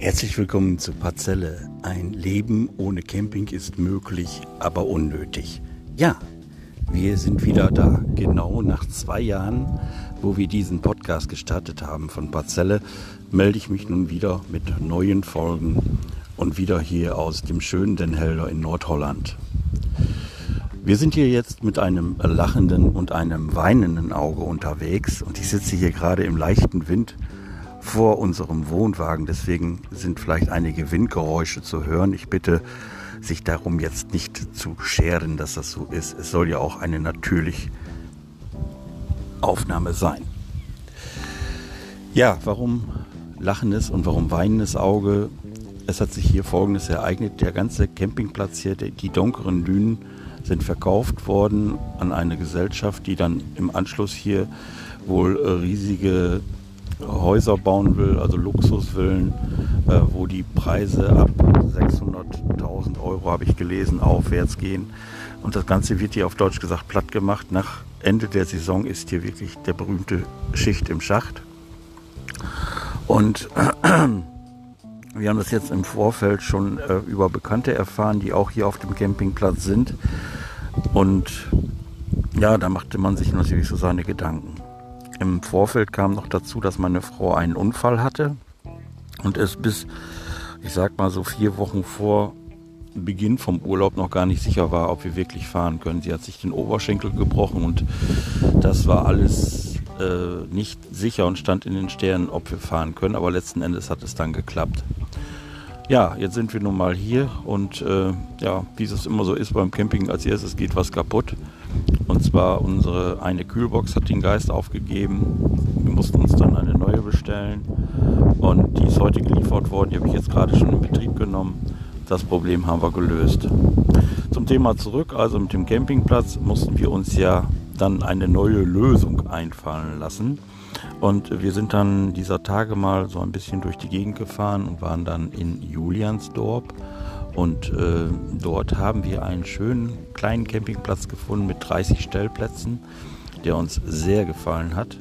Herzlich willkommen zu Parzelle. Ein Leben ohne Camping ist möglich, aber unnötig. Ja, wir sind wieder da. Genau nach zwei Jahren, wo wir diesen Podcast gestartet haben von Parzelle, melde ich mich nun wieder mit neuen Folgen und wieder hier aus dem schönen Den Helder in Nordholland. Wir sind hier jetzt mit einem lachenden und einem weinenden Auge unterwegs und ich sitze hier gerade im leichten Wind vor unserem Wohnwagen. Deswegen sind vielleicht einige Windgeräusche zu hören. Ich bitte, sich darum jetzt nicht zu scheren, dass das so ist. Es soll ja auch eine natürliche Aufnahme sein. Ja, warum lachendes und warum weinendes Auge? Es hat sich hier Folgendes ereignet. Der ganze Campingplatz hier, die dunkeren Dünen, sind verkauft worden an eine Gesellschaft, die dann im Anschluss hier wohl riesige Häuser bauen will, also Luxusvillen, äh, wo die Preise ab 600.000 Euro, habe ich gelesen, aufwärts gehen. Und das Ganze wird hier auf Deutsch gesagt platt gemacht. Nach Ende der Saison ist hier wirklich der berühmte Schicht im Schacht. Und äh, wir haben das jetzt im Vorfeld schon äh, über Bekannte erfahren, die auch hier auf dem Campingplatz sind. Und ja, da machte man sich natürlich so seine Gedanken. Im Vorfeld kam noch dazu, dass meine Frau einen Unfall hatte und es bis, ich sag mal so vier Wochen vor Beginn vom Urlaub noch gar nicht sicher war, ob wir wirklich fahren können. Sie hat sich den Oberschenkel gebrochen und das war alles äh, nicht sicher und stand in den Sternen, ob wir fahren können. Aber letzten Endes hat es dann geklappt. Ja, jetzt sind wir nun mal hier und äh, ja, wie es immer so ist beim Camping, als erstes geht was kaputt. Und zwar unsere eine Kühlbox hat den Geist aufgegeben. Wir mussten uns dann eine neue bestellen und die ist heute geliefert worden. Die habe ich jetzt gerade schon in Betrieb genommen. Das Problem haben wir gelöst. Zum Thema zurück, also mit dem Campingplatz mussten wir uns ja dann eine neue Lösung einfallen lassen. Und wir sind dann dieser Tage mal so ein bisschen durch die Gegend gefahren und waren dann in Juliansdorf. Und äh, dort haben wir einen schönen kleinen Campingplatz gefunden mit 30 Stellplätzen, der uns sehr gefallen hat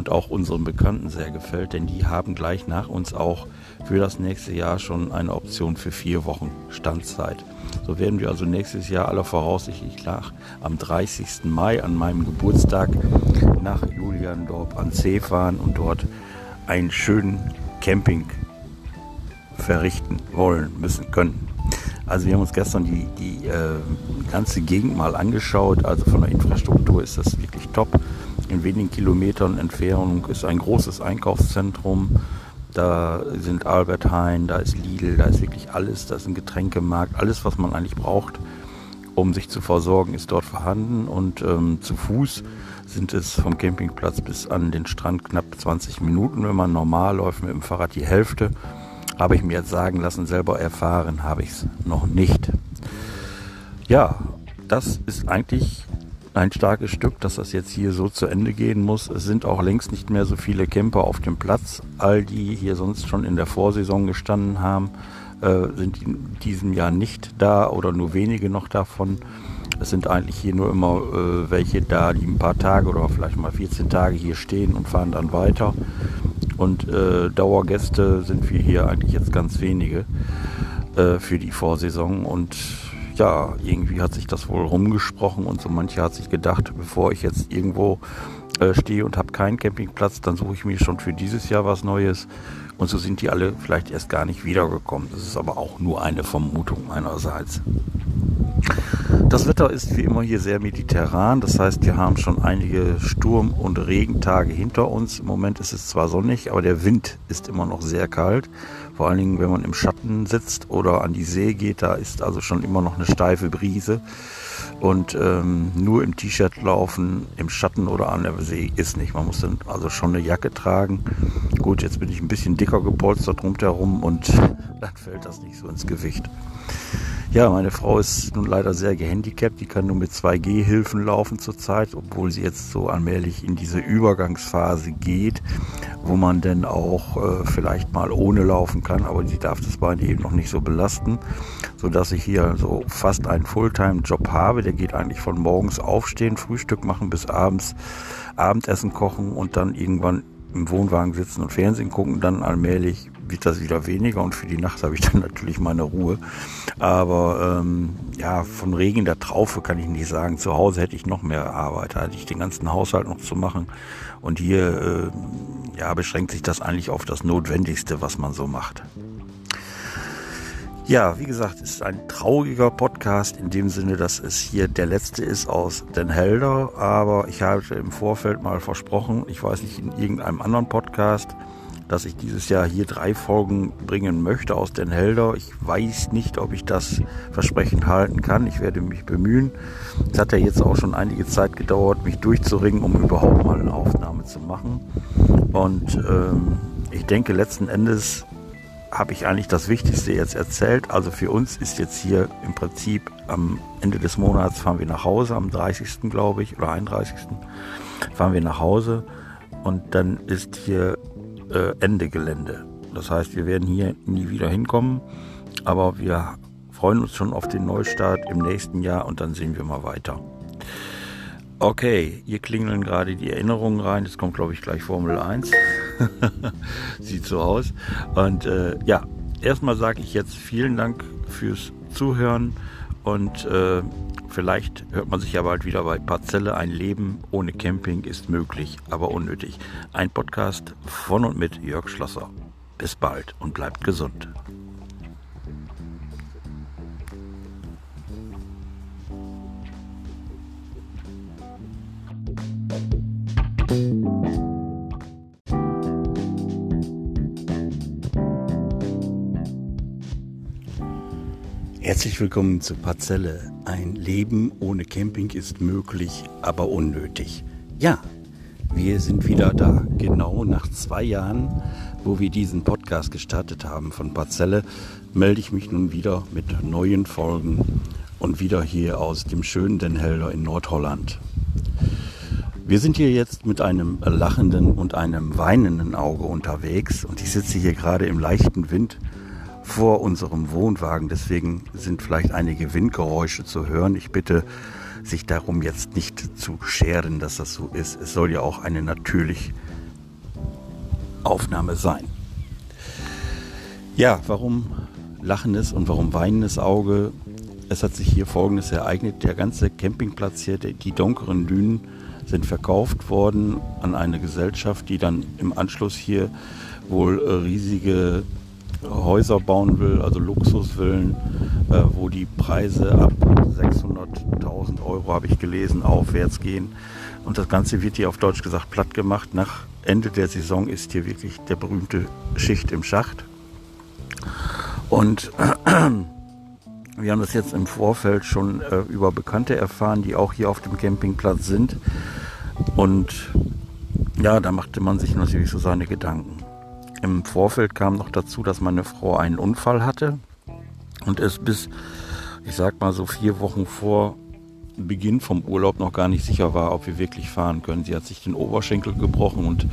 und auch unseren Bekannten sehr gefällt, denn die haben gleich nach uns auch für das nächste Jahr schon eine Option für vier Wochen Standzeit. So werden wir also nächstes Jahr aller voraussichtlich nach am 30. Mai an meinem Geburtstag nach Juliandorf an See fahren und dort einen schönen Camping verrichten wollen, müssen, können. Also wir haben uns gestern die, die äh, ganze Gegend mal angeschaut. Also von der Infrastruktur ist das wirklich top. In wenigen Kilometern Entfernung ist ein großes Einkaufszentrum. Da sind Albert Heijn, da ist Lidl, da ist wirklich alles. Da ist ein Getränkemarkt. Alles, was man eigentlich braucht, um sich zu versorgen, ist dort vorhanden. Und ähm, zu Fuß sind es vom Campingplatz bis an den Strand knapp 20 Minuten. Wenn man normal läuft mit dem Fahrrad die Hälfte, habe ich mir jetzt sagen lassen, selber erfahren habe ich es noch nicht. Ja, das ist eigentlich ein starkes Stück, dass das jetzt hier so zu Ende gehen muss. Es sind auch längst nicht mehr so viele Camper auf dem Platz. All die hier sonst schon in der Vorsaison gestanden haben, äh, sind in diesem Jahr nicht da oder nur wenige noch davon. Es sind eigentlich hier nur immer äh, welche da, die ein paar Tage oder vielleicht mal 14 Tage hier stehen und fahren dann weiter. Und äh, Dauergäste sind wir hier eigentlich jetzt ganz wenige äh, für die Vorsaison. Und ja, irgendwie hat sich das wohl rumgesprochen und so mancher hat sich gedacht, bevor ich jetzt irgendwo äh, stehe und habe keinen Campingplatz, dann suche ich mir schon für dieses Jahr was Neues. Und so sind die alle vielleicht erst gar nicht wiedergekommen. Das ist aber auch nur eine Vermutung meinerseits. Das Wetter ist wie immer hier sehr mediterran. Das heißt, wir haben schon einige Sturm- und Regentage hinter uns. Im Moment ist es zwar sonnig, aber der Wind ist immer noch sehr kalt. Vor allen Dingen, wenn man im Schatten sitzt oder an die See geht, da ist also schon immer noch eine steife Brise. Und ähm, nur im T-Shirt laufen, im Schatten oder an der See ist nicht. Man muss dann also schon eine Jacke tragen. Gut, jetzt bin ich ein bisschen dicker gepolstert rundherum und dann fällt das nicht so ins Gewicht. Ja, meine Frau ist nun leider sehr gehandicapt. Die kann nur mit 2G-Hilfen laufen zurzeit, obwohl sie jetzt so allmählich in diese Übergangsphase geht, wo man dann auch äh, vielleicht mal ohne laufen kann, aber sie darf das Bein eben noch nicht so belasten, sodass ich hier so fast einen Fulltime-Job habe. Der geht eigentlich von morgens aufstehen, Frühstück machen bis abends Abendessen kochen und dann irgendwann im Wohnwagen sitzen und Fernsehen gucken, dann allmählich wird das wieder weniger und für die Nacht habe ich dann natürlich meine Ruhe. Aber ähm, ja, von Regen der Traufe kann ich nicht sagen. Zu Hause hätte ich noch mehr Arbeit, da hätte ich den ganzen Haushalt noch zu machen. Und hier äh, ja, beschränkt sich das eigentlich auf das Notwendigste, was man so macht. Ja, wie gesagt, es ist ein trauriger Podcast in dem Sinne, dass es hier der letzte ist aus Den Helder. Aber ich habe im Vorfeld mal versprochen, ich weiß nicht, in irgendeinem anderen Podcast, dass ich dieses Jahr hier drei Folgen bringen möchte aus Den Helder. Ich weiß nicht, ob ich das Versprechen halten kann. Ich werde mich bemühen. Es hat ja jetzt auch schon einige Zeit gedauert, mich durchzuringen, um überhaupt mal eine Aufnahme zu machen. Und ähm, ich denke, letzten Endes habe ich eigentlich das Wichtigste jetzt erzählt. Also für uns ist jetzt hier im Prinzip am Ende des Monats fahren wir nach Hause, am 30. glaube ich, oder 31. fahren wir nach Hause und dann ist hier äh, Ende Gelände. Das heißt, wir werden hier nie wieder hinkommen, aber wir freuen uns schon auf den Neustart im nächsten Jahr und dann sehen wir mal weiter. Okay, hier klingeln gerade die Erinnerungen rein. Jetzt kommt, glaube ich, gleich Formel 1. Sieht so aus. Und äh, ja, erstmal sage ich jetzt vielen Dank fürs Zuhören und äh, vielleicht hört man sich ja bald wieder bei Parzelle. Ein Leben ohne Camping ist möglich, aber unnötig. Ein Podcast von und mit Jörg Schlosser. Bis bald und bleibt gesund. Herzlich willkommen zu Parzelle. Ein Leben ohne Camping ist möglich, aber unnötig. Ja, wir sind wieder da. Genau nach zwei Jahren, wo wir diesen Podcast gestartet haben von Parzelle, melde ich mich nun wieder mit neuen Folgen und wieder hier aus dem schönen Den Helder in Nordholland. Wir sind hier jetzt mit einem lachenden und einem weinenden Auge unterwegs und ich sitze hier gerade im leichten Wind vor unserem Wohnwagen. Deswegen sind vielleicht einige Windgeräusche zu hören. Ich bitte, sich darum jetzt nicht zu scheren, dass das so ist. Es soll ja auch eine natürliche Aufnahme sein. Ja, warum lachendes und warum weinendes Auge? Es hat sich hier Folgendes ereignet. Der ganze Campingplatz hier, die dunklen Dünen, sind verkauft worden an eine Gesellschaft, die dann im Anschluss hier wohl riesige Häuser bauen will, also Luxusvillen, äh, wo die Preise ab 600.000 Euro, habe ich gelesen, aufwärts gehen. Und das Ganze wird hier auf Deutsch gesagt platt gemacht. Nach Ende der Saison ist hier wirklich der berühmte Schicht im Schacht. Und äh, wir haben das jetzt im Vorfeld schon äh, über Bekannte erfahren, die auch hier auf dem Campingplatz sind. Und ja, da machte man sich natürlich so seine Gedanken. Im Vorfeld kam noch dazu, dass meine Frau einen Unfall hatte und es bis, ich sag mal so vier Wochen vor Beginn vom Urlaub noch gar nicht sicher war, ob wir wirklich fahren können. Sie hat sich den Oberschenkel gebrochen und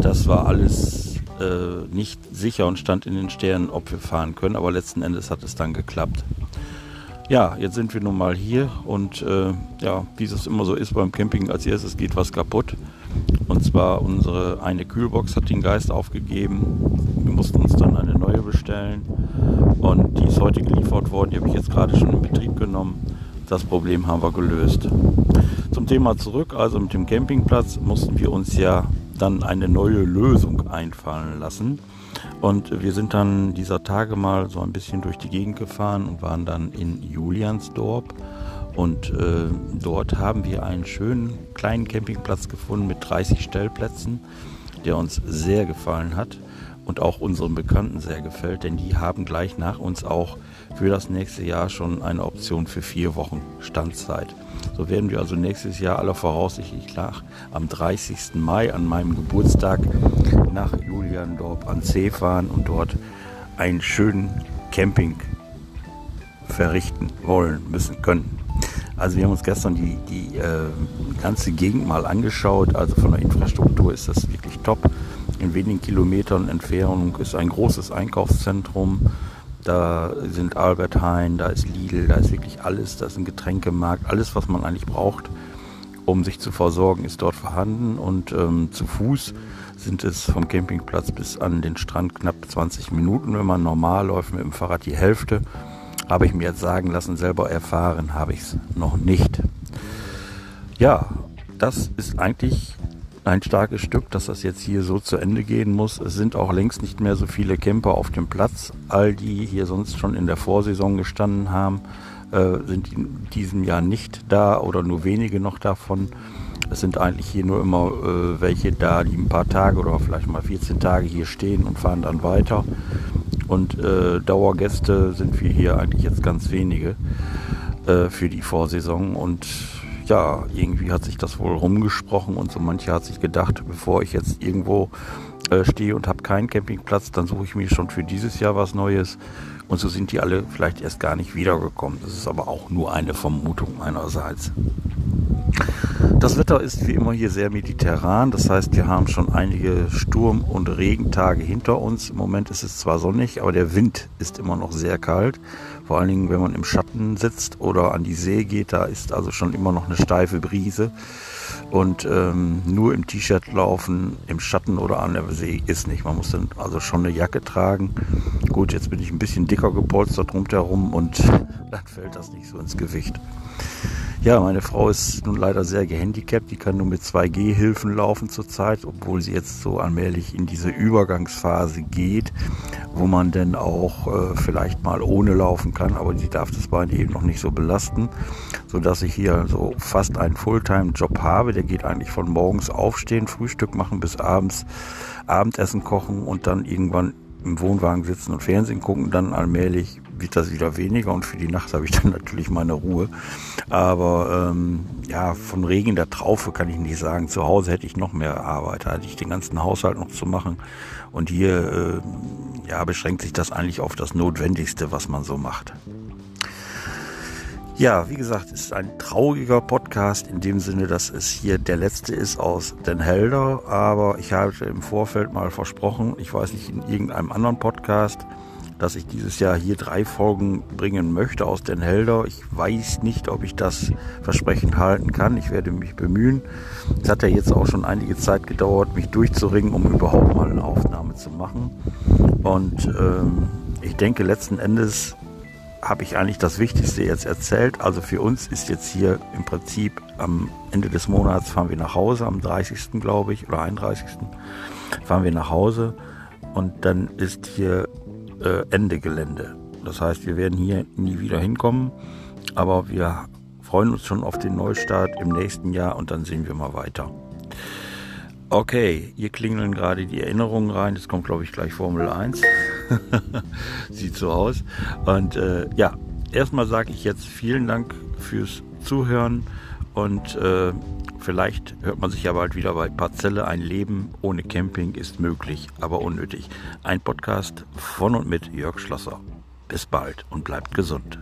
das war alles äh, nicht sicher und stand in den Sternen, ob wir fahren können. Aber letzten Endes hat es dann geklappt. Ja, jetzt sind wir nun mal hier und äh, ja, wie es immer so ist beim Camping, als erstes geht was kaputt. Und zwar unsere eine Kühlbox hat den Geist aufgegeben. Wir mussten uns dann eine neue bestellen. Und die ist heute geliefert worden. Die habe ich jetzt gerade schon in Betrieb genommen. Das Problem haben wir gelöst. Zum Thema zurück, also mit dem Campingplatz mussten wir uns ja dann eine neue Lösung einfallen lassen. Und wir sind dann dieser Tage mal so ein bisschen durch die Gegend gefahren und waren dann in Juliansdorp und äh, dort haben wir einen schönen kleinen Campingplatz gefunden mit 30 Stellplätzen, der uns sehr gefallen hat und auch unseren Bekannten sehr gefällt, denn die haben gleich nach uns auch für das nächste Jahr schon eine Option für vier Wochen Standzeit. So werden wir also nächstes Jahr aller Voraussicht nach am 30. Mai an meinem Geburtstag nach Juliandorp an See fahren und dort einen schönen Camping verrichten wollen, müssen, können. Also wir haben uns gestern die, die äh, ganze Gegend mal angeschaut. Also von der Infrastruktur ist das wirklich top. In wenigen Kilometern Entfernung ist ein großes Einkaufszentrum. Da sind Albert Heijn, da ist Lidl, da ist wirklich alles. Da ist ein Getränkemarkt, alles, was man eigentlich braucht, um sich zu versorgen, ist dort vorhanden und ähm, zu Fuß sind es vom Campingplatz bis an den Strand knapp 20 Minuten. Wenn man normal läuft mit dem Fahrrad die Hälfte, habe ich mir jetzt sagen lassen, selber erfahren habe ich es noch nicht. Ja, das ist eigentlich ein starkes Stück, dass das jetzt hier so zu Ende gehen muss. Es sind auch längst nicht mehr so viele Camper auf dem Platz. All die hier sonst schon in der Vorsaison gestanden haben, äh, sind in diesem Jahr nicht da oder nur wenige noch davon. Es sind eigentlich hier nur immer äh, welche da, die ein paar Tage oder vielleicht mal 14 Tage hier stehen und fahren dann weiter. Und äh, Dauergäste sind wir hier eigentlich jetzt ganz wenige äh, für die Vorsaison. Und ja, irgendwie hat sich das wohl rumgesprochen und so mancher hat sich gedacht, bevor ich jetzt irgendwo äh, stehe und habe keinen Campingplatz, dann suche ich mir schon für dieses Jahr was Neues. Und so sind die alle vielleicht erst gar nicht wiedergekommen. Das ist aber auch nur eine Vermutung meinerseits. Das Wetter ist wie immer hier sehr mediterran. Das heißt, wir haben schon einige Sturm- und Regentage hinter uns. Im Moment ist es zwar sonnig, aber der Wind ist immer noch sehr kalt. Vor allen Dingen, wenn man im Schatten sitzt oder an die See geht, da ist also schon immer noch eine steife Brise. Und ähm, nur im T-Shirt laufen, im Schatten oder an der See ist nicht. Man muss dann also schon eine Jacke tragen. Gut, jetzt bin ich ein bisschen dicker gepolstert rundherum und dann fällt das nicht so ins Gewicht. Ja, meine Frau ist nun leider sehr gehandicapt. Die kann nur mit 2G-Hilfen laufen zurzeit, obwohl sie jetzt so allmählich in diese Übergangsphase geht, wo man dann auch äh, vielleicht mal ohne laufen kann, aber sie darf das Bein eben noch nicht so belasten, sodass ich hier so fast einen Fulltime-Job habe. Der geht eigentlich von morgens aufstehen, Frühstück machen bis abends Abendessen kochen und dann irgendwann im Wohnwagen sitzen und Fernsehen gucken, dann allmählich wird das wieder weniger und für die Nacht habe ich dann natürlich meine Ruhe. Aber ähm, ja, von Regen der Traufe kann ich nicht sagen. Zu Hause hätte ich noch mehr Arbeit, da hatte ich den ganzen Haushalt noch zu machen. Und hier äh, ja, beschränkt sich das eigentlich auf das Notwendigste, was man so macht. Ja, wie gesagt, es ist ein trauriger Podcast in dem Sinne, dass es hier der letzte ist aus Den Helder. Aber ich habe im Vorfeld mal versprochen, ich weiß nicht, in irgendeinem anderen Podcast, dass ich dieses Jahr hier drei Folgen bringen möchte aus Den Helder. Ich weiß nicht, ob ich das Versprechen halten kann. Ich werde mich bemühen. Es hat ja jetzt auch schon einige Zeit gedauert, mich durchzuringen, um überhaupt mal eine Aufnahme zu machen. Und ähm, ich denke, letzten Endes habe ich eigentlich das Wichtigste jetzt erzählt. Also für uns ist jetzt hier im Prinzip am Ende des Monats fahren wir nach Hause, am 30. glaube ich, oder 31. fahren wir nach Hause und dann ist hier äh, Ende Gelände. Das heißt, wir werden hier nie wieder hinkommen, aber wir freuen uns schon auf den Neustart im nächsten Jahr und dann sehen wir mal weiter. Okay, hier klingeln gerade die Erinnerungen rein. Jetzt kommt, glaube ich, gleich Formel 1. Sieht so aus. Und äh, ja, erstmal sage ich jetzt vielen Dank fürs Zuhören und äh, vielleicht hört man sich ja bald wieder bei Parzelle. Ein Leben ohne Camping ist möglich, aber unnötig. Ein Podcast von und mit Jörg Schlosser. Bis bald und bleibt gesund.